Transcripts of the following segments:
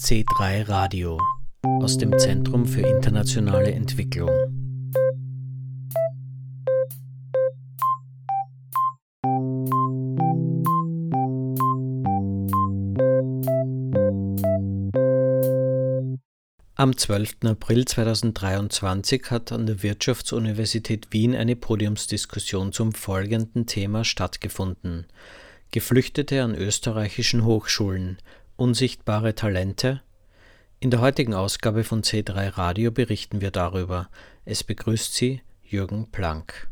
C3 Radio aus dem Zentrum für internationale Entwicklung. Am 12. April 2023 hat an der Wirtschaftsuniversität Wien eine Podiumsdiskussion zum folgenden Thema stattgefunden. Geflüchtete an österreichischen Hochschulen, unsichtbare Talente? In der heutigen Ausgabe von C3 Radio berichten wir darüber. Es begrüßt Sie Jürgen Planck.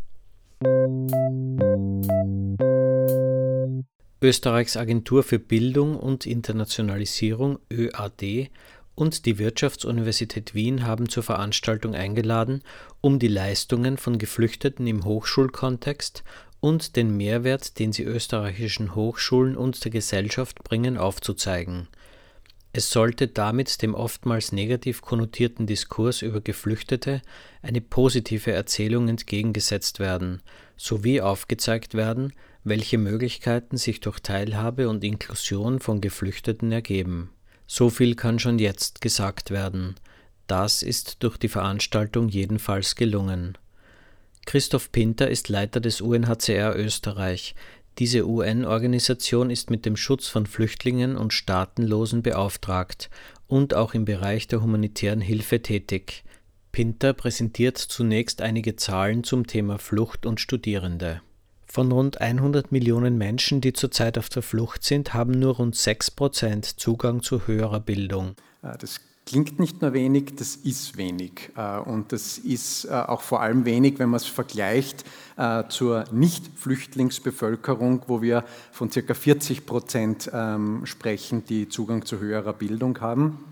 Österreichs Agentur für Bildung und Internationalisierung ÖAD und die Wirtschaftsuniversität Wien haben zur Veranstaltung eingeladen, um die Leistungen von Geflüchteten im Hochschulkontext und den Mehrwert, den sie österreichischen Hochschulen und der Gesellschaft bringen, aufzuzeigen. Es sollte damit dem oftmals negativ konnotierten Diskurs über Geflüchtete eine positive Erzählung entgegengesetzt werden, sowie aufgezeigt werden, welche Möglichkeiten sich durch Teilhabe und Inklusion von Geflüchteten ergeben so viel kann schon jetzt gesagt werden. Das ist durch die Veranstaltung jedenfalls gelungen. Christoph Pinter ist Leiter des UNHCR Österreich. Diese UN-Organisation ist mit dem Schutz von Flüchtlingen und Staatenlosen beauftragt und auch im Bereich der humanitären Hilfe tätig. Pinter präsentiert zunächst einige Zahlen zum Thema Flucht und Studierende. Von rund 100 Millionen Menschen, die zurzeit auf der Flucht sind, haben nur rund 6 Prozent Zugang zu höherer Bildung. Äh, das klingt nicht nur wenig, das ist wenig. Äh, und das ist äh, auch vor allem wenig, wenn man es vergleicht zur Nicht-Flüchtlingsbevölkerung, wo wir von ca. 40 Prozent ähm, sprechen, die Zugang zu höherer Bildung haben.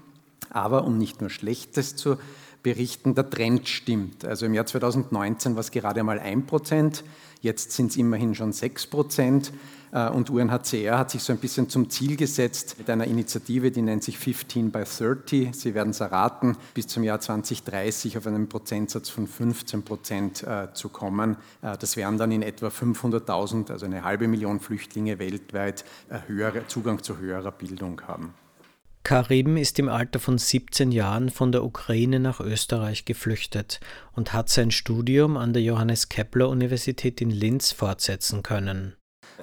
Aber um nicht nur Schlechtes zu berichten, der Trend stimmt. Also im Jahr 2019 war es gerade einmal 1 Prozent. Jetzt sind es immerhin schon 6 Prozent. Äh, und UNHCR hat sich so ein bisschen zum Ziel gesetzt mit einer Initiative, die nennt sich 15 by 30. Sie werden es erraten, bis zum Jahr 2030 auf einen Prozentsatz von 15 Prozent äh, zu kommen. Äh, das wären dann in etwa 500.000, also eine halbe Million Flüchtlinge weltweit, Zugang zu höherer Bildung haben. Karim ist im Alter von 17 Jahren von der Ukraine nach Österreich geflüchtet und hat sein Studium an der Johannes Kepler Universität in Linz fortsetzen können.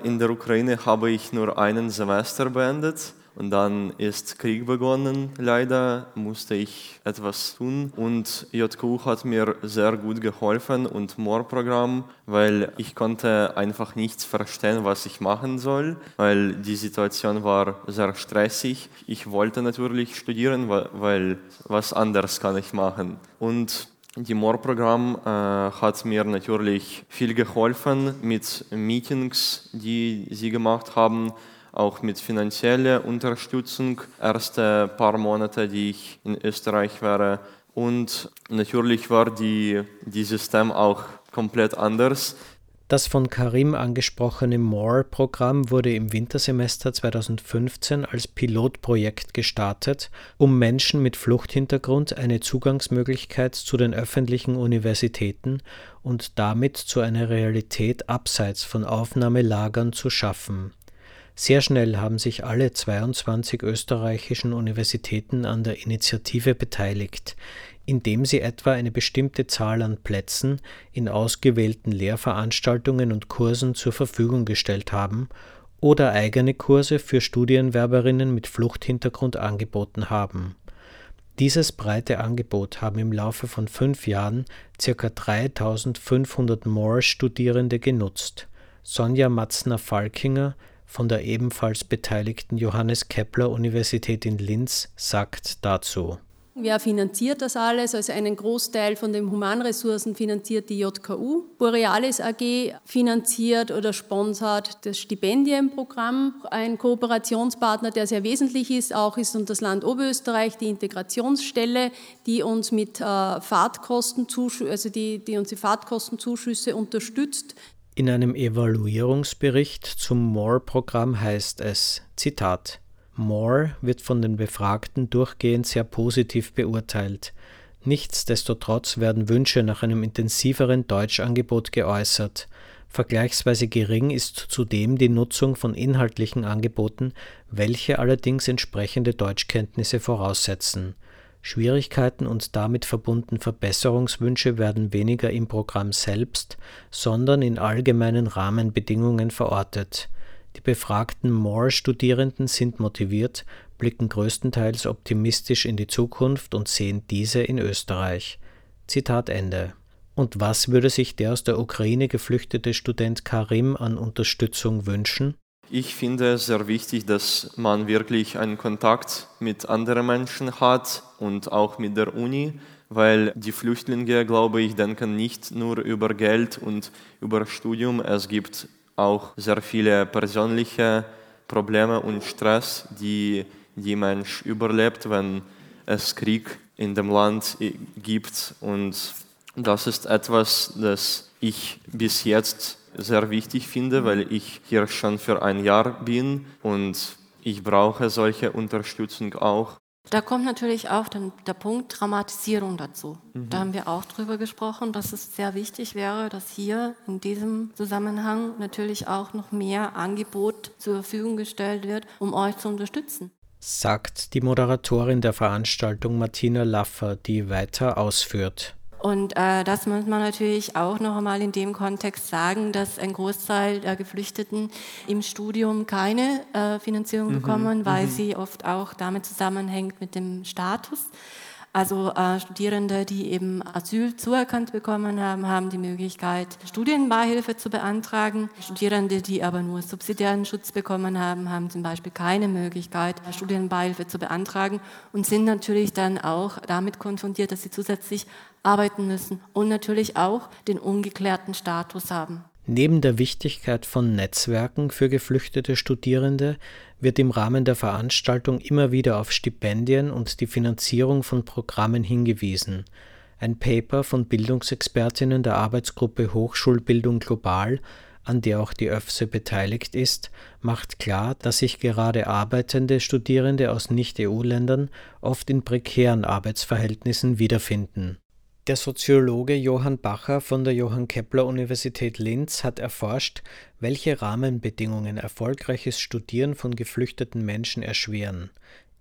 In der Ukraine habe ich nur einen Semester beendet und dann ist Krieg begonnen. Leider musste ich etwas tun. Und JQ hat mir sehr gut geholfen und MORE-Programm, weil ich konnte einfach nichts verstehen, was ich machen soll, weil die Situation war sehr stressig. Ich wollte natürlich studieren, weil was anderes kann ich machen. Und die MORE-Programm äh, hat mir natürlich viel geholfen mit Meetings, die sie gemacht haben auch mit finanzieller Unterstützung, erste paar Monate, die ich in Österreich war. Und natürlich war die, die System auch komplett anders. Das von Karim angesprochene MORE-Programm wurde im Wintersemester 2015 als Pilotprojekt gestartet, um Menschen mit Fluchthintergrund eine Zugangsmöglichkeit zu den öffentlichen Universitäten und damit zu einer Realität abseits von Aufnahmelagern zu schaffen. Sehr schnell haben sich alle 22 österreichischen Universitäten an der Initiative beteiligt, indem sie etwa eine bestimmte Zahl an Plätzen in ausgewählten Lehrveranstaltungen und Kursen zur Verfügung gestellt haben oder eigene Kurse für Studienwerberinnen mit Fluchthintergrund angeboten haben. Dieses breite Angebot haben im Laufe von fünf Jahren ca. 3500 Moore-Studierende genutzt. Sonja Matzner-Falkinger von der ebenfalls beteiligten Johannes Kepler Universität in Linz sagt dazu. Wer finanziert das alles? Also einen Großteil von den Humanressourcen finanziert die JKU. Borealis AG finanziert oder sponsert das Stipendienprogramm. Ein Kooperationspartner, der sehr wesentlich ist, auch ist und das Land Oberösterreich, die Integrationsstelle, die uns mit äh, Fahrtkostenzuschüsse, also die, die uns die Fahrtkostenzuschüsse unterstützt. In einem Evaluierungsbericht zum MORE-Programm heißt es, Zitat, MORE wird von den Befragten durchgehend sehr positiv beurteilt. Nichtsdestotrotz werden Wünsche nach einem intensiveren Deutschangebot geäußert. Vergleichsweise gering ist zudem die Nutzung von inhaltlichen Angeboten, welche allerdings entsprechende Deutschkenntnisse voraussetzen. Schwierigkeiten und damit verbunden Verbesserungswünsche werden weniger im Programm selbst, sondern in allgemeinen Rahmenbedingungen verortet. Die befragten More-Studierenden sind motiviert, blicken größtenteils optimistisch in die Zukunft und sehen diese in Österreich. Zitat Ende. Und was würde sich der aus der Ukraine geflüchtete Student Karim an Unterstützung wünschen? Ich finde es sehr wichtig, dass man wirklich einen Kontakt mit anderen Menschen hat und auch mit der Uni, weil die Flüchtlinge, glaube ich, denken nicht nur über Geld und über Studium. Es gibt auch sehr viele persönliche Probleme und Stress, die die Mensch überlebt, wenn es Krieg in dem Land gibt und das ist etwas, das ich bis jetzt sehr wichtig finde, weil ich hier schon für ein Jahr bin und ich brauche solche Unterstützung auch. Da kommt natürlich auch den, der Punkt Dramatisierung dazu. Mhm. Da haben wir auch drüber gesprochen, dass es sehr wichtig wäre, dass hier in diesem Zusammenhang natürlich auch noch mehr Angebot zur Verfügung gestellt wird, um euch zu unterstützen. Sagt die Moderatorin der Veranstaltung Martina Laffer, die weiter ausführt. Und äh, das muss man natürlich auch noch einmal in dem Kontext sagen, dass ein Großteil der Geflüchteten im Studium keine äh, Finanzierung mhm, bekommen, weil mhm. sie oft auch damit zusammenhängt mit dem Status. Also äh, Studierende, die eben Asyl zuerkannt bekommen haben, haben die Möglichkeit, Studienbeihilfe zu beantragen. Studierende, die aber nur subsidiären Schutz bekommen haben, haben zum Beispiel keine Möglichkeit, Studienbeihilfe zu beantragen und sind natürlich dann auch damit konfrontiert, dass sie zusätzlich arbeiten müssen und natürlich auch den ungeklärten Status haben. Neben der Wichtigkeit von Netzwerken für geflüchtete Studierende wird im Rahmen der Veranstaltung immer wieder auf Stipendien und die Finanzierung von Programmen hingewiesen. Ein Paper von Bildungsexpertinnen der Arbeitsgruppe Hochschulbildung Global, an der auch die ÖFSE beteiligt ist, macht klar, dass sich gerade arbeitende Studierende aus Nicht-EU-Ländern oft in prekären Arbeitsverhältnissen wiederfinden der Soziologe Johann Bacher von der Johann Kepler Universität Linz hat erforscht, welche Rahmenbedingungen erfolgreiches Studieren von geflüchteten Menschen erschweren.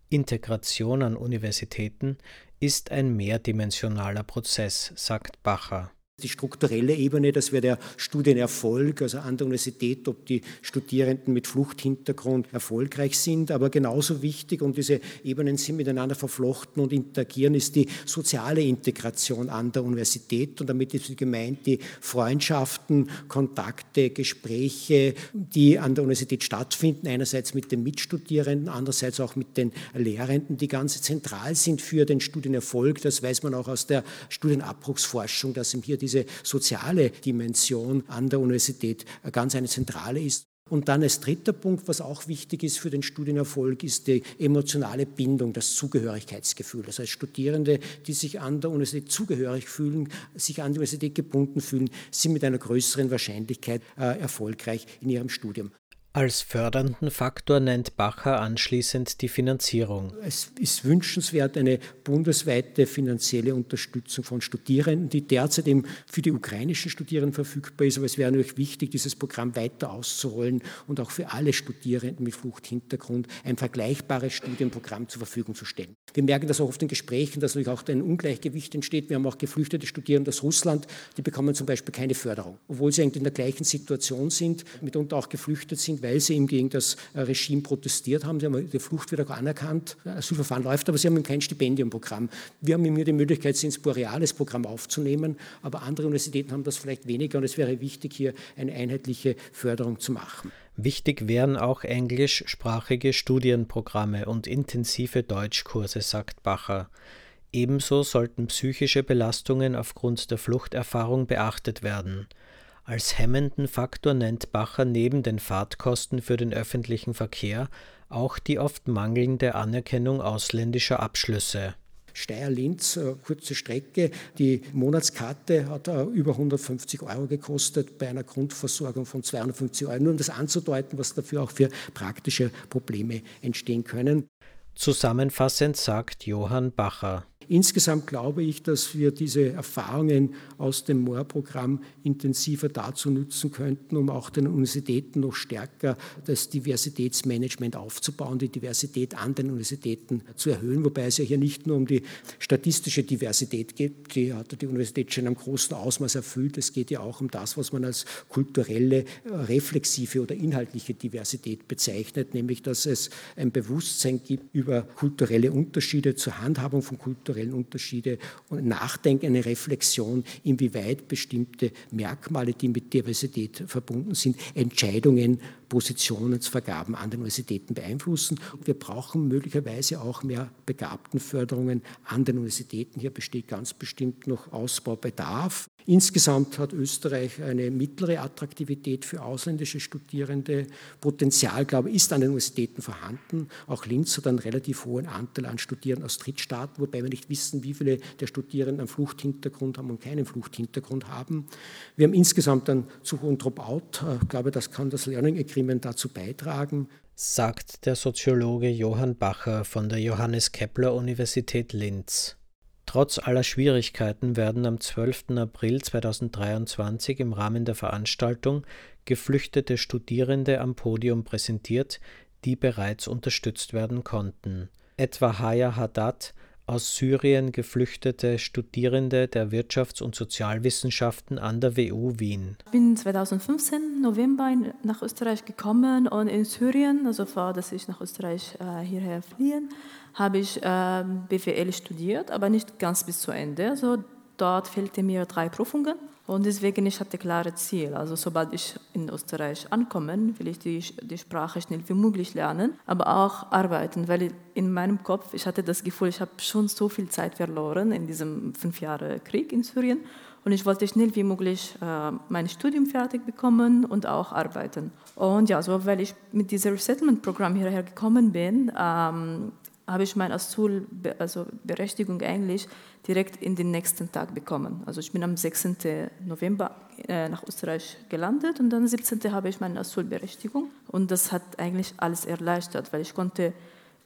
Integration an Universitäten ist ein mehrdimensionaler Prozess, sagt Bacher die strukturelle Ebene, das wäre der Studienerfolg, also an der Universität, ob die Studierenden mit Fluchthintergrund erfolgreich sind. Aber genauso wichtig, und diese Ebenen sind miteinander verflochten und interagieren, ist die soziale Integration an der Universität. Und damit ist gemeint die Freundschaften, Kontakte, Gespräche, die an der Universität stattfinden, einerseits mit den Mitstudierenden, andererseits auch mit den Lehrenden, die ganz zentral sind für den Studienerfolg. Das weiß man auch aus der Studienabbruchsforschung, dass hier die diese soziale Dimension an der Universität ganz eine zentrale ist. Und dann als dritter Punkt, was auch wichtig ist für den Studienerfolg, ist die emotionale Bindung, das Zugehörigkeitsgefühl. Das heißt, Studierende, die sich an der Universität zugehörig fühlen, sich an die Universität gebunden fühlen, sind mit einer größeren Wahrscheinlichkeit äh, erfolgreich in ihrem Studium. Als fördernden Faktor nennt Bacher anschließend die Finanzierung. Es ist wünschenswert eine bundesweite finanzielle Unterstützung von Studierenden, die derzeit eben für die ukrainischen Studierenden verfügbar ist. Aber es wäre natürlich wichtig, dieses Programm weiter auszurollen und auch für alle Studierenden mit Fluchthintergrund ein vergleichbares Studienprogramm zur Verfügung zu stellen. Wir merken das auch oft in Gesprächen, dass natürlich auch ein Ungleichgewicht entsteht. Wir haben auch geflüchtete Studierende aus Russland, die bekommen zum Beispiel keine Förderung, obwohl sie eigentlich in der gleichen Situation sind, mitunter auch geflüchtet sind weil sie eben gegen das äh, Regime protestiert haben. Sie haben die Flucht wieder anerkannt. Asylverfahren läuft, aber sie haben kein Stipendiumprogramm. Wir haben hier die Möglichkeit, sie ins Borealis-Programm aufzunehmen, aber andere Universitäten haben das vielleicht weniger und es wäre wichtig, hier eine einheitliche Förderung zu machen. Wichtig wären auch englischsprachige Studienprogramme und intensive Deutschkurse, sagt Bacher. Ebenso sollten psychische Belastungen aufgrund der Fluchterfahrung beachtet werden. Als hemmenden Faktor nennt Bacher neben den Fahrtkosten für den öffentlichen Verkehr auch die oft mangelnde Anerkennung ausländischer Abschlüsse. Steyr-Linz, äh, kurze Strecke. Die Monatskarte hat äh, über 150 Euro gekostet bei einer Grundversorgung von 250 Euro. Nur um das anzudeuten, was dafür auch für praktische Probleme entstehen können. Zusammenfassend sagt Johann Bacher. Insgesamt glaube ich, dass wir diese Erfahrungen aus dem MOR-Programm intensiver dazu nutzen könnten, um auch den Universitäten noch stärker das Diversitätsmanagement aufzubauen, die Diversität an den Universitäten zu erhöhen, wobei es ja hier nicht nur um die statistische Diversität geht, die hat die Universität schon am großen Ausmaß erfüllt, es geht ja auch um das, was man als kulturelle, reflexive oder inhaltliche Diversität bezeichnet, nämlich dass es ein Bewusstsein gibt über kulturelle Unterschiede, zur Handhabung von kulturellen Unterschieden und Nachdenken, eine Reflexion, inwieweit bestimmte Merkmale, die mit Diversität verbunden sind, Entscheidungen, Positionsvergaben an den Universitäten beeinflussen. Wir brauchen möglicherweise auch mehr Begabtenförderungen an den Universitäten. Hier besteht ganz bestimmt noch Ausbaubedarf. Insgesamt hat Österreich eine mittlere Attraktivität für ausländische Studierende. Potenzial, glaube ich, ist an den Universitäten vorhanden. Auch Linz hat einen relativ hohen Anteil an Studierenden aus Drittstaaten, wobei wir nicht wissen, wie viele der Studierenden einen Fluchthintergrund haben und keinen Fluchthintergrund haben. Wir haben insgesamt einen zu hohen Dropout. Ich glaube, das kann das Learning Agreement dazu beitragen sagt der Soziologe Johann Bacher von der Johannes Kepler Universität Linz. Trotz aller Schwierigkeiten werden am 12. April 2023 im Rahmen der Veranstaltung geflüchtete Studierende am Podium präsentiert, die bereits unterstützt werden konnten. Etwa Haya Haddad, aus Syrien geflüchtete Studierende der Wirtschafts- und Sozialwissenschaften an der WU Wien. Ich bin 2015 November nach Österreich gekommen und in Syrien, also vor, dass ich nach Österreich äh, hierher fliehen, habe ich äh, BWL studiert, aber nicht ganz bis zu Ende. Also dort fehlten mir drei Prüfungen und deswegen ich hatte klare Ziel. Also sobald ich in Österreich ankomme, will ich die, die Sprache schnell wie möglich lernen, aber auch arbeiten, weil in meinem Kopf ich hatte das Gefühl, ich habe schon so viel Zeit verloren in diesem fünf Jahre Krieg in Syrien und ich wollte schnell wie möglich äh, mein Studium fertig bekommen und auch arbeiten. Und ja, so weil ich mit diesem Resettlement-Programm hierher gekommen bin, ähm, habe ich meine Asylberechtigung also eigentlich direkt in den nächsten Tag bekommen. Also ich bin am 6. November äh, nach Österreich gelandet und dann am 17. habe ich meine Asylberechtigung und das hat eigentlich alles erleichtert, weil ich konnte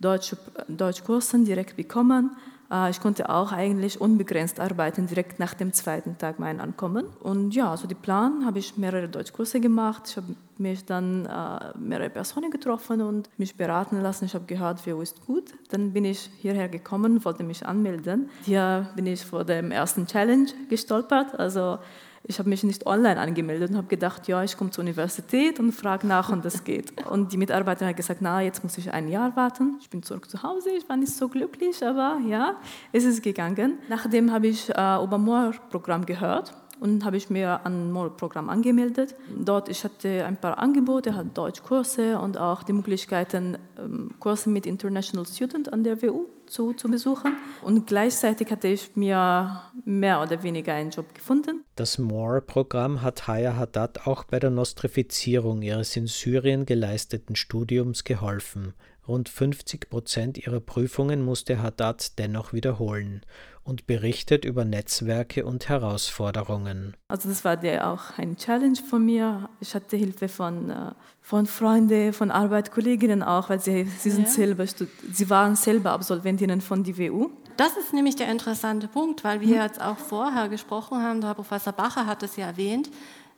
Deutsch, Deutschkursen direkt bekommen äh, ich konnte auch eigentlich unbegrenzt arbeiten, direkt nach dem zweiten Tag mein Ankommen. Und ja, also die Plan habe ich mehrere Deutschkurse gemacht. Ich habe mich dann äh, mehrere Personen getroffen und mich beraten lassen. Ich habe gehört, WU ist gut. Dann bin ich hierher gekommen, wollte mich anmelden. Hier bin ich vor dem ersten Challenge gestolpert. Also ich habe mich nicht online angemeldet und habe gedacht, ja, ich komme zur Universität und frage nach und das geht. Und die Mitarbeiterin hat gesagt, na, jetzt muss ich ein Jahr warten. Ich bin zurück zu Hause, ich war nicht so glücklich, aber ja, es ist gegangen. Nachdem habe ich äh, über Moor-Programm gehört und habe ich mir an ein Programm angemeldet. Dort ich hatte ein paar Angebote, halt Deutschkurse und auch die Möglichkeiten, ähm, Kurse mit International Student an der WU zu, zu besuchen. Und gleichzeitig hatte ich mir mehr oder weniger einen Job gefunden. Das MORE-Programm hat Haya Haddad auch bei der Nostrifizierung ihres in Syrien geleisteten Studiums geholfen. Rund 50 Prozent ihrer Prüfungen musste Haddad dennoch wiederholen und berichtet über Netzwerke und Herausforderungen. Also das war der auch ein Challenge von mir. Ich hatte Hilfe von, äh, von Freunden, von Arbeitskolleginnen auch, weil sie, sie, sind ja. selber, sie waren selber Absolventinnen von der WU. Das ist nämlich der interessante Punkt, weil wir hm. jetzt auch vorher gesprochen haben, der Herr Professor Bacher hat es ja erwähnt,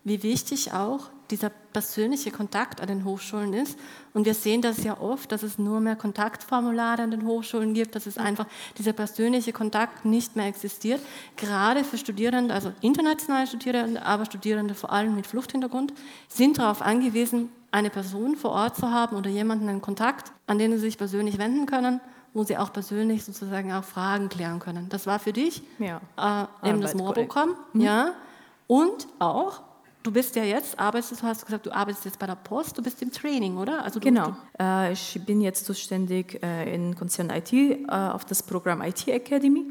wie wichtig auch dieser persönliche Kontakt an den Hochschulen ist. Und wir sehen das ja oft, dass es nur mehr Kontaktformulare an den Hochschulen gibt, dass es einfach dieser persönliche Kontakt nicht mehr existiert. Gerade für Studierende, also internationale Studierende, aber Studierende vor allem mit Fluchthintergrund, sind darauf angewiesen, eine Person vor Ort zu haben oder jemanden in Kontakt, an den sie sich persönlich wenden können wo sie auch persönlich sozusagen auch Fragen klären können. Das war für dich ja. äh, eben das Moorprogramm, mhm. ja, und auch Du bist ja jetzt, arbeitest, du hast gesagt, du arbeitest jetzt bei der Post, du bist im Training, oder? Also genau. Äh, ich bin jetzt zuständig äh, in Konzern IT äh, auf das Programm IT Academy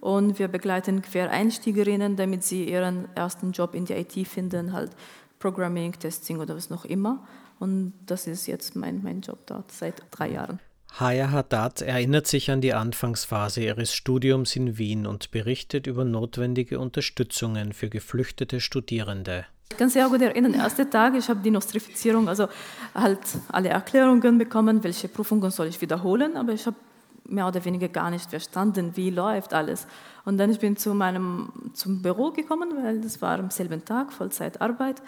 und wir begleiten Quereinstiegerinnen, damit sie ihren ersten Job in der IT finden, halt Programming, Testing oder was noch immer. Und das ist jetzt mein, mein Job dort seit drei Jahren. Haya Haddad erinnert sich an die Anfangsphase ihres Studiums in Wien und berichtet über notwendige Unterstützungen für geflüchtete Studierende. Ich kann sehr gut erinnern, erste Tag, ich habe die Nostrifizierung, also halt alle Erklärungen bekommen, welche Prüfungen soll ich wiederholen, aber ich habe mehr oder weniger gar nicht verstanden, wie läuft alles. Und dann ich bin zu meinem zum Büro gekommen, weil das war am selben Tag Vollzeitarbeit.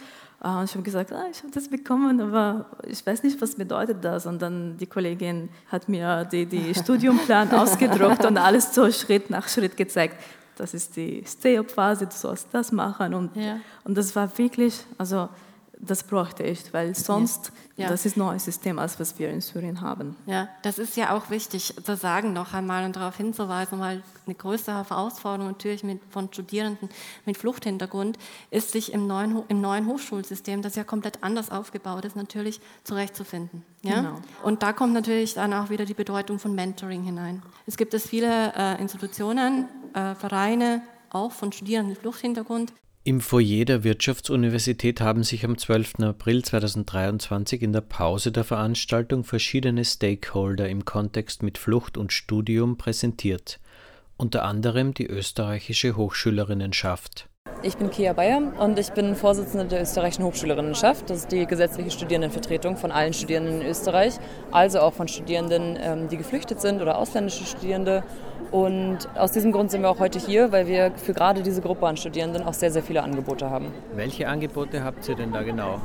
Äh, und ich habe gesagt, ah, ich habe das bekommen, aber ich weiß nicht, was bedeutet das. Und dann die Kollegin hat mir die, die Studiumplan ausgedruckt und alles so Schritt nach Schritt gezeigt. Das ist die Stay-up-Phase, du sollst das machen. Und, ja. und das war wirklich, also das bräuchte ich, weil sonst, ja. Ja. das ist ein neues System, als was wir in Syrien haben. Ja, das ist ja auch wichtig zu sagen noch einmal und darauf hinzuweisen, weil eine größere Herausforderung natürlich mit, von Studierenden mit Fluchthintergrund ist, sich im neuen, im neuen Hochschulsystem, das ja komplett anders aufgebaut ist, natürlich zurechtzufinden. Ja? Genau. Und da kommt natürlich dann auch wieder die Bedeutung von Mentoring hinein. Es gibt es viele äh, Institutionen, äh, Vereine, auch von Studierenden mit Fluchthintergrund, im Foyer der Wirtschaftsuniversität haben sich am 12. April 2023 in der Pause der Veranstaltung verschiedene Stakeholder im Kontext mit Flucht und Studium präsentiert, unter anderem die österreichische Hochschülerinnenschaft. Ich bin Kia Bayer und ich bin Vorsitzende der österreichischen Hochschülerinnenschaft. Das ist die gesetzliche Studierendenvertretung von allen Studierenden in Österreich, also auch von Studierenden, ähm, die geflüchtet sind oder ausländische Studierende und aus diesem Grund sind wir auch heute hier, weil wir für gerade diese Gruppe an Studierenden auch sehr, sehr viele Angebote haben. Welche Angebote habt ihr denn da genau?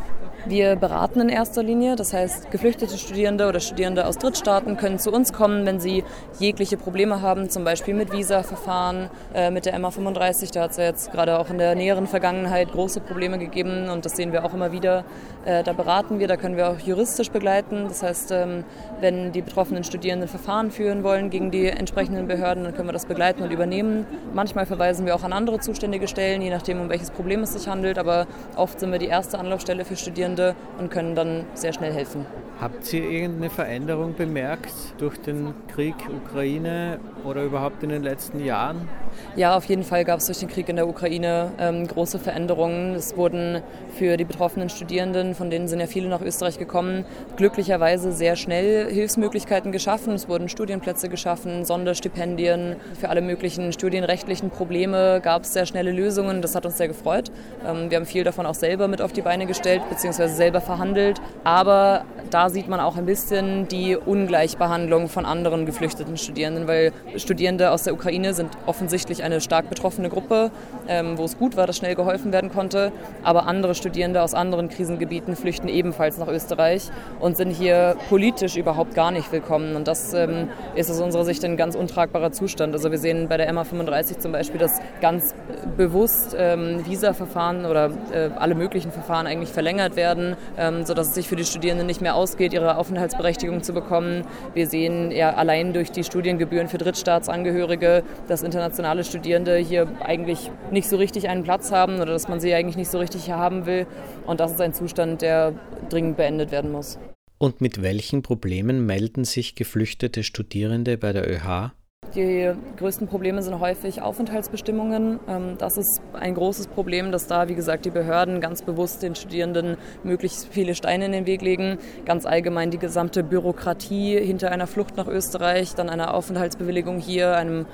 Wir beraten in erster Linie, das heißt, geflüchtete Studierende oder Studierende aus Drittstaaten können zu uns kommen, wenn sie jegliche Probleme haben, zum Beispiel mit Visa-Verfahren, äh, mit der MA35. Da hat es ja jetzt gerade auch in der näheren Vergangenheit große Probleme gegeben und das sehen wir auch immer wieder. Äh, da beraten wir, da können wir auch juristisch begleiten. Das heißt, ähm, wenn die betroffenen Studierenden Verfahren führen wollen gegen die entsprechenden Behörden, dann können wir das begleiten und übernehmen. Manchmal verweisen wir auch an andere zuständige Stellen, je nachdem, um welches Problem es sich handelt, aber oft sind wir die erste Anlaufstelle für Studierende Studierende und können dann sehr schnell helfen. Habt ihr irgendeine Veränderung bemerkt durch den Krieg Ukraine oder überhaupt in den letzten Jahren? Ja, auf jeden Fall gab es durch den Krieg in der Ukraine ähm, große Veränderungen. Es wurden für die betroffenen Studierenden, von denen sind ja viele nach Österreich gekommen, glücklicherweise sehr schnell Hilfsmöglichkeiten geschaffen. Es wurden Studienplätze geschaffen, Sonderstipendien für alle möglichen studienrechtlichen Probleme gab es sehr schnelle Lösungen. Das hat uns sehr gefreut. Ähm, wir haben viel davon auch selber mit auf die Beine gestellt bzw. selber verhandelt. Aber da sieht man auch ein bisschen die Ungleichbehandlung von anderen geflüchteten Studierenden, weil Studierende aus der Ukraine sind offensichtlich eine stark betroffene Gruppe, ähm, wo es gut war, dass schnell geholfen werden konnte. Aber andere Studierende aus anderen Krisengebieten flüchten ebenfalls nach Österreich und sind hier politisch überhaupt gar nicht willkommen. Und das ähm, ist aus unserer Sicht ein ganz untragbarer Zustand. Also wir sehen bei der MA35 zum Beispiel, dass ganz bewusst ähm, Visa-Verfahren oder äh, alle möglichen Verfahren eigentlich verlängert werden, ähm, sodass es sich für die Studierenden nicht mehr ausgeht, ihre Aufenthaltsberechtigung zu bekommen. Wir sehen ja allein durch die Studiengebühren für Drittstaatsangehörige, dass internationale Studierende hier eigentlich nicht so richtig einen Platz haben oder dass man sie eigentlich nicht so richtig hier haben will. Und das ist ein Zustand, der dringend beendet werden muss. Und mit welchen Problemen melden sich geflüchtete Studierende bei der ÖH? Die größten Probleme sind häufig Aufenthaltsbestimmungen. Ähm, das ist ein großes Problem, dass da, wie gesagt, die Behörden ganz bewusst den Studierenden möglichst viele Steine in den Weg legen. Ganz allgemein die gesamte Bürokratie hinter einer Flucht nach Österreich, dann einer Aufenthaltsbewilligung hier, einem,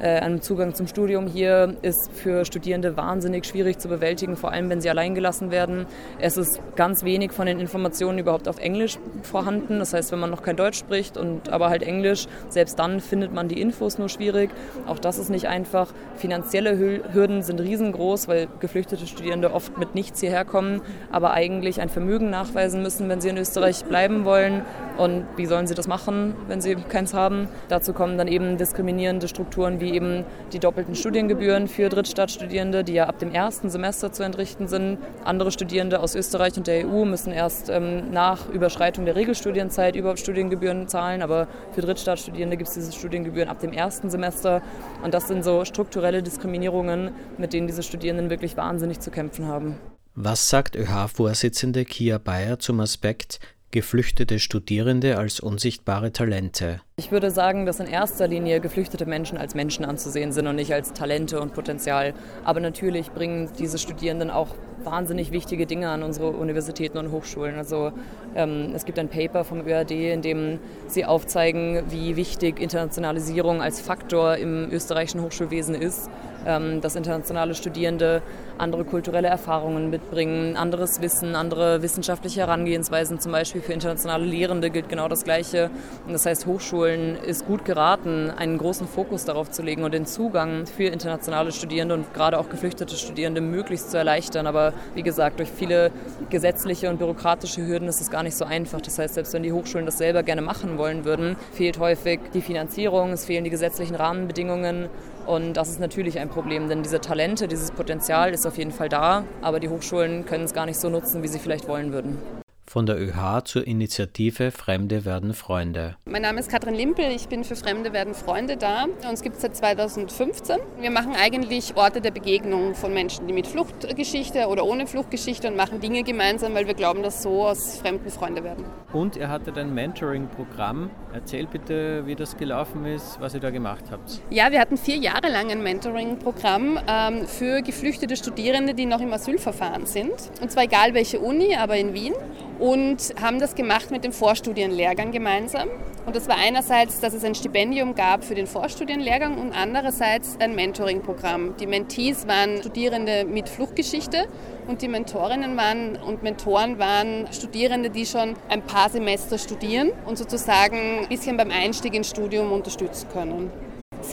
äh, einem Zugang zum Studium hier, ist für Studierende wahnsinnig schwierig zu bewältigen, vor allem wenn sie allein gelassen werden. Es ist ganz wenig von den Informationen überhaupt auf Englisch vorhanden. Das heißt, wenn man noch kein Deutsch spricht und aber halt Englisch, selbst dann findet man die Infos Infos nur schwierig. Auch das ist nicht einfach. Finanzielle Hürden sind riesengroß, weil geflüchtete Studierende oft mit nichts hierher kommen, aber eigentlich ein Vermögen nachweisen müssen, wenn sie in Österreich bleiben wollen. Und wie sollen sie das machen, wenn sie keins haben? Dazu kommen dann eben diskriminierende Strukturen wie eben die doppelten Studiengebühren für Drittstaatsstudierende, die ja ab dem ersten Semester zu entrichten sind. Andere Studierende aus Österreich und der EU müssen erst ähm, nach Überschreitung der Regelstudienzeit überhaupt Studiengebühren zahlen, aber für Drittstaatsstudierende gibt es diese Studiengebühren ab dem ersten Semester. Und das sind so strukturelle Diskriminierungen, mit denen diese Studierenden wirklich wahnsinnig zu kämpfen haben. Was sagt ÖH-Vorsitzende Kia Bayer zum Aspekt, geflüchtete Studierende als unsichtbare Talente. Ich würde sagen, dass in erster Linie geflüchtete Menschen als Menschen anzusehen sind und nicht als Talente und Potenzial. Aber natürlich bringen diese Studierenden auch wahnsinnig wichtige Dinge an unsere Universitäten und Hochschulen. Also ähm, es gibt ein Paper vom ÖAD, in dem sie aufzeigen, wie wichtig Internationalisierung als Faktor im österreichischen Hochschulwesen ist, ähm, dass internationale Studierende andere kulturelle Erfahrungen mitbringen, anderes Wissen, andere wissenschaftliche Herangehensweisen. Zum Beispiel für internationale Lehrende gilt genau das Gleiche. Und das heißt, Hochschulen ist gut geraten, einen großen Fokus darauf zu legen und den Zugang für internationale Studierende und gerade auch geflüchtete Studierende möglichst zu erleichtern. Aber wie gesagt, durch viele gesetzliche und bürokratische Hürden ist es gar nicht so einfach. Das heißt, selbst wenn die Hochschulen das selber gerne machen wollen würden, fehlt häufig die Finanzierung, es fehlen die gesetzlichen Rahmenbedingungen und das ist natürlich ein Problem, denn diese Talente, dieses Potenzial ist auf jeden Fall da, aber die Hochschulen können es gar nicht so nutzen, wie sie vielleicht wollen würden von der ÖH zur Initiative Fremde werden Freunde. Mein Name ist Katrin Limpel, ich bin für Fremde werden Freunde da. Uns gibt es seit 2015. Wir machen eigentlich Orte der Begegnung von Menschen, die mit Fluchtgeschichte oder ohne Fluchtgeschichte und machen Dinge gemeinsam, weil wir glauben, dass so aus Fremden Freunde werden. Und ihr hattet ein Mentoring-Programm. Erzähl bitte, wie das gelaufen ist, was ihr da gemacht habt. Ja, wir hatten vier Jahre lang ein Mentoring-Programm ähm, für geflüchtete Studierende, die noch im Asylverfahren sind. Und zwar egal welche Uni, aber in Wien und haben das gemacht mit dem Vorstudienlehrgang gemeinsam. Und das war einerseits, dass es ein Stipendium gab für den Vorstudienlehrgang und andererseits ein Mentoring-Programm. Die Mentees waren Studierende mit Fluchtgeschichte und die Mentorinnen waren und Mentoren waren Studierende, die schon ein paar Semester studieren und sozusagen ein bisschen beim Einstieg ins Studium unterstützen können.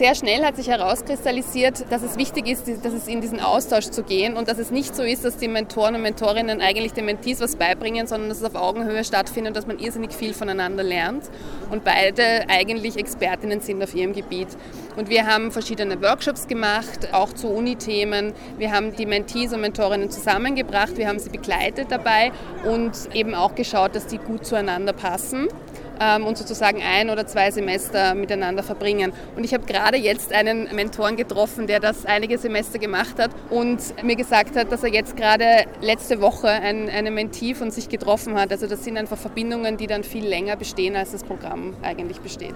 Sehr schnell hat sich herauskristallisiert, dass es wichtig ist, dass es in diesen Austausch zu gehen und dass es nicht so ist, dass die Mentoren und Mentorinnen eigentlich den Mentees was beibringen, sondern dass es auf Augenhöhe stattfindet und dass man irrsinnig viel voneinander lernt und beide eigentlich Expertinnen sind auf ihrem Gebiet. Und wir haben verschiedene Workshops gemacht, auch zu Uni-Themen. Wir haben die Mentees und Mentorinnen zusammengebracht, wir haben sie begleitet dabei und eben auch geschaut, dass die gut zueinander passen und sozusagen ein oder zwei Semester miteinander verbringen. Und ich habe gerade jetzt einen Mentoren getroffen, der das einige Semester gemacht hat und mir gesagt hat, dass er jetzt gerade letzte Woche ein, eine Mentee von sich getroffen hat. Also das sind einfach Verbindungen, die dann viel länger bestehen, als das Programm eigentlich besteht.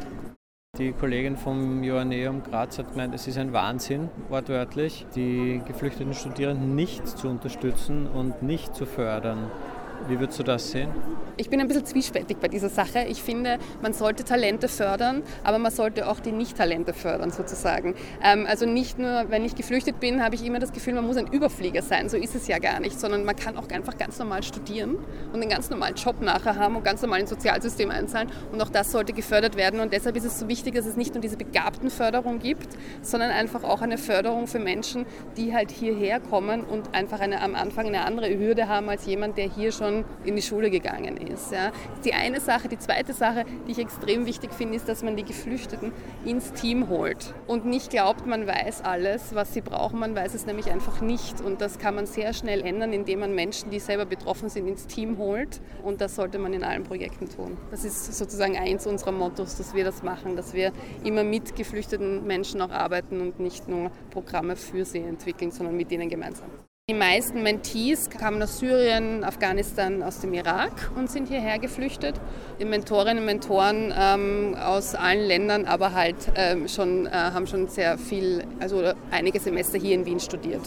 Die Kollegin vom Joanneum Graz hat gemeint, es ist ein Wahnsinn, wortwörtlich, die geflüchteten Studierenden nicht zu unterstützen und nicht zu fördern. Wie würdest du das sehen? Ich bin ein bisschen zwiespältig bei dieser Sache. Ich finde, man sollte Talente fördern, aber man sollte auch die Nicht-Talente fördern sozusagen. Ähm, also nicht nur, wenn ich geflüchtet bin, habe ich immer das Gefühl, man muss ein Überflieger sein. So ist es ja gar nicht, sondern man kann auch einfach ganz normal studieren und einen ganz normalen Job nachher haben und ganz normal ins Sozialsystem einzahlen. Und auch das sollte gefördert werden. Und deshalb ist es so wichtig, dass es nicht nur diese begabten Förderung gibt, sondern einfach auch eine Förderung für Menschen, die halt hierher kommen und einfach eine, am Anfang eine andere Hürde haben als jemand, der hier schon schon in die Schule gegangen ist. Ja. Die eine Sache. Die zweite Sache, die ich extrem wichtig finde, ist, dass man die Geflüchteten ins Team holt und nicht glaubt, man weiß alles, was sie brauchen. Man weiß es nämlich einfach nicht. Und das kann man sehr schnell ändern, indem man Menschen, die selber betroffen sind, ins Team holt. Und das sollte man in allen Projekten tun. Das ist sozusagen eins unserer Mottos, dass wir das machen, dass wir immer mit geflüchteten Menschen auch arbeiten und nicht nur Programme für sie entwickeln, sondern mit ihnen gemeinsam. Die meisten Mentees kamen aus Syrien, Afghanistan, aus dem Irak und sind hierher geflüchtet. Die Mentorinnen und Mentoren ähm, aus allen Ländern, aber halt ähm, schon, äh, haben schon sehr viel, also einige Semester hier in Wien studiert.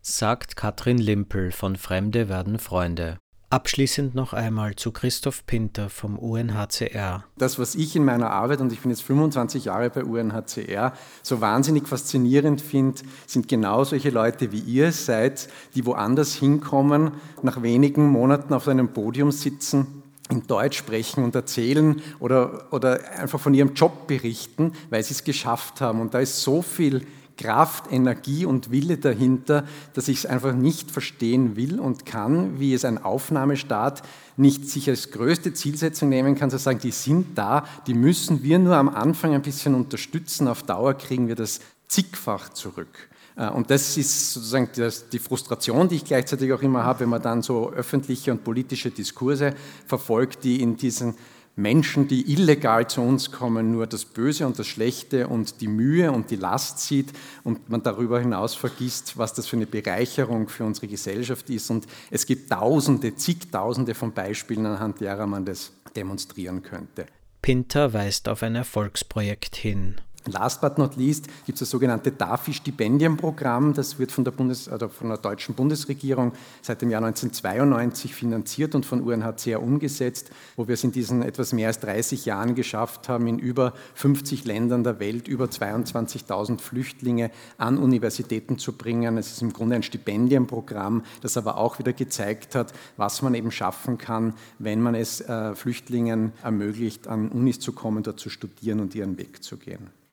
Sagt Katrin Limpel von Fremde werden Freunde. Abschließend noch einmal zu Christoph Pinter vom UNHCR. Das, was ich in meiner Arbeit, und ich bin jetzt 25 Jahre bei UNHCR, so wahnsinnig faszinierend finde, sind genau solche Leute, wie ihr seid, die woanders hinkommen, nach wenigen Monaten auf einem Podium sitzen in Deutsch sprechen und erzählen oder, oder einfach von ihrem Job berichten, weil sie es geschafft haben. Und da ist so viel Kraft, Energie und Wille dahinter, dass ich es einfach nicht verstehen will und kann, wie es ein Aufnahmestaat nicht sich als größte Zielsetzung nehmen kann, zu sagen, die sind da, die müssen wir nur am Anfang ein bisschen unterstützen, auf Dauer kriegen wir das zigfach zurück. Äh, und das ist sozusagen die Frustration, die ich gleichzeitig auch immer habe, wenn man dann so öffentliche und politische Diskurse verfolgt, die in diesen Menschen, die illegal zu uns kommen, nur das Böse und das Schlechte und die Mühe und die Last sieht und man darüber hinaus vergisst, was das für eine Bereicherung für unsere Gesellschaft ist. Und es gibt Tausende, zigtausende von Beispielen, anhand derer man das demonstrieren könnte. Pinter weist auf ein Erfolgsprojekt hin. Last but not least gibt es das sogenannte DAFI-Stipendienprogramm. Das wird von der, Bundes-, also von der deutschen Bundesregierung seit dem Jahr 1992 finanziert und von UNHCR umgesetzt, wo wir es in diesen etwas mehr als 30 Jahren geschafft haben, in über 50 Ländern der Welt über 22.000 Flüchtlinge an Universitäten zu bringen. Es ist im Grunde ein Stipendienprogramm, das aber auch wieder gezeigt hat, was man eben schaffen kann, wenn man es äh, Flüchtlingen ermöglicht, an Unis zu kommen, dort zu studieren und ihren Weg zu gehen.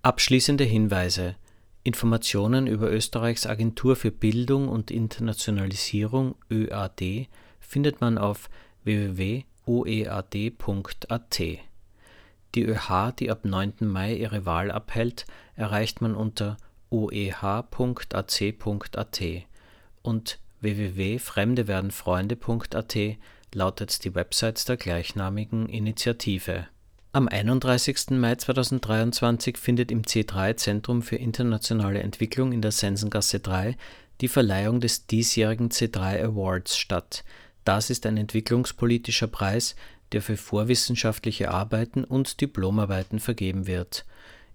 Abschließende Hinweise. Informationen über Österreichs Agentur für Bildung und Internationalisierung ÖAD findet man auf www.oead.at. Die ÖH, die ab 9. Mai ihre Wahl abhält, erreicht man unter oeh.ac.at und www.fremdewerdenfreunde.at lautet die Website der gleichnamigen Initiative. Am 31. Mai 2023 findet im C3 Zentrum für internationale Entwicklung in der Sensengasse 3 die Verleihung des diesjährigen C3 Awards statt. Das ist ein entwicklungspolitischer Preis, der für vorwissenschaftliche Arbeiten und Diplomarbeiten vergeben wird.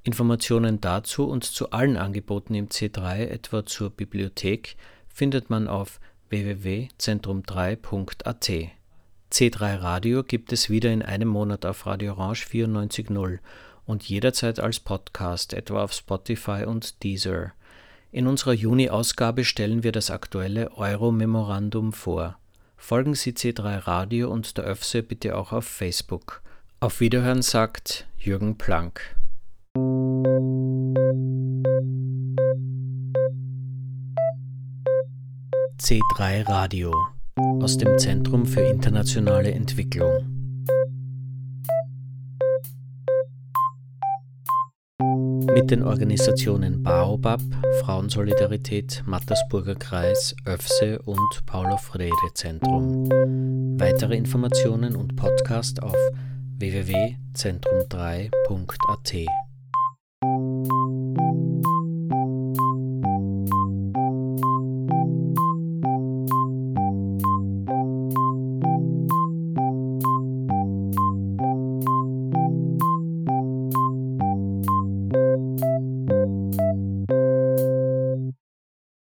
Informationen dazu und zu allen Angeboten im C3, etwa zur Bibliothek, findet man auf www.zentrum3.at. C3 Radio gibt es wieder in einem Monat auf Radio Orange 94.0 und jederzeit als Podcast, etwa auf Spotify und Deezer. In unserer Juni-Ausgabe stellen wir das aktuelle Euro-Memorandum vor. Folgen Sie C3 Radio und der ÖFSE bitte auch auf Facebook. Auf Wiederhören sagt Jürgen Planck. C3 Radio aus dem Zentrum für internationale Entwicklung. Mit den Organisationen Baobab, Frauensolidarität, Mattersburger Kreis, ÖFSE und Paulo Freire Zentrum. Weitere Informationen und Podcast auf www.zentrum3.at.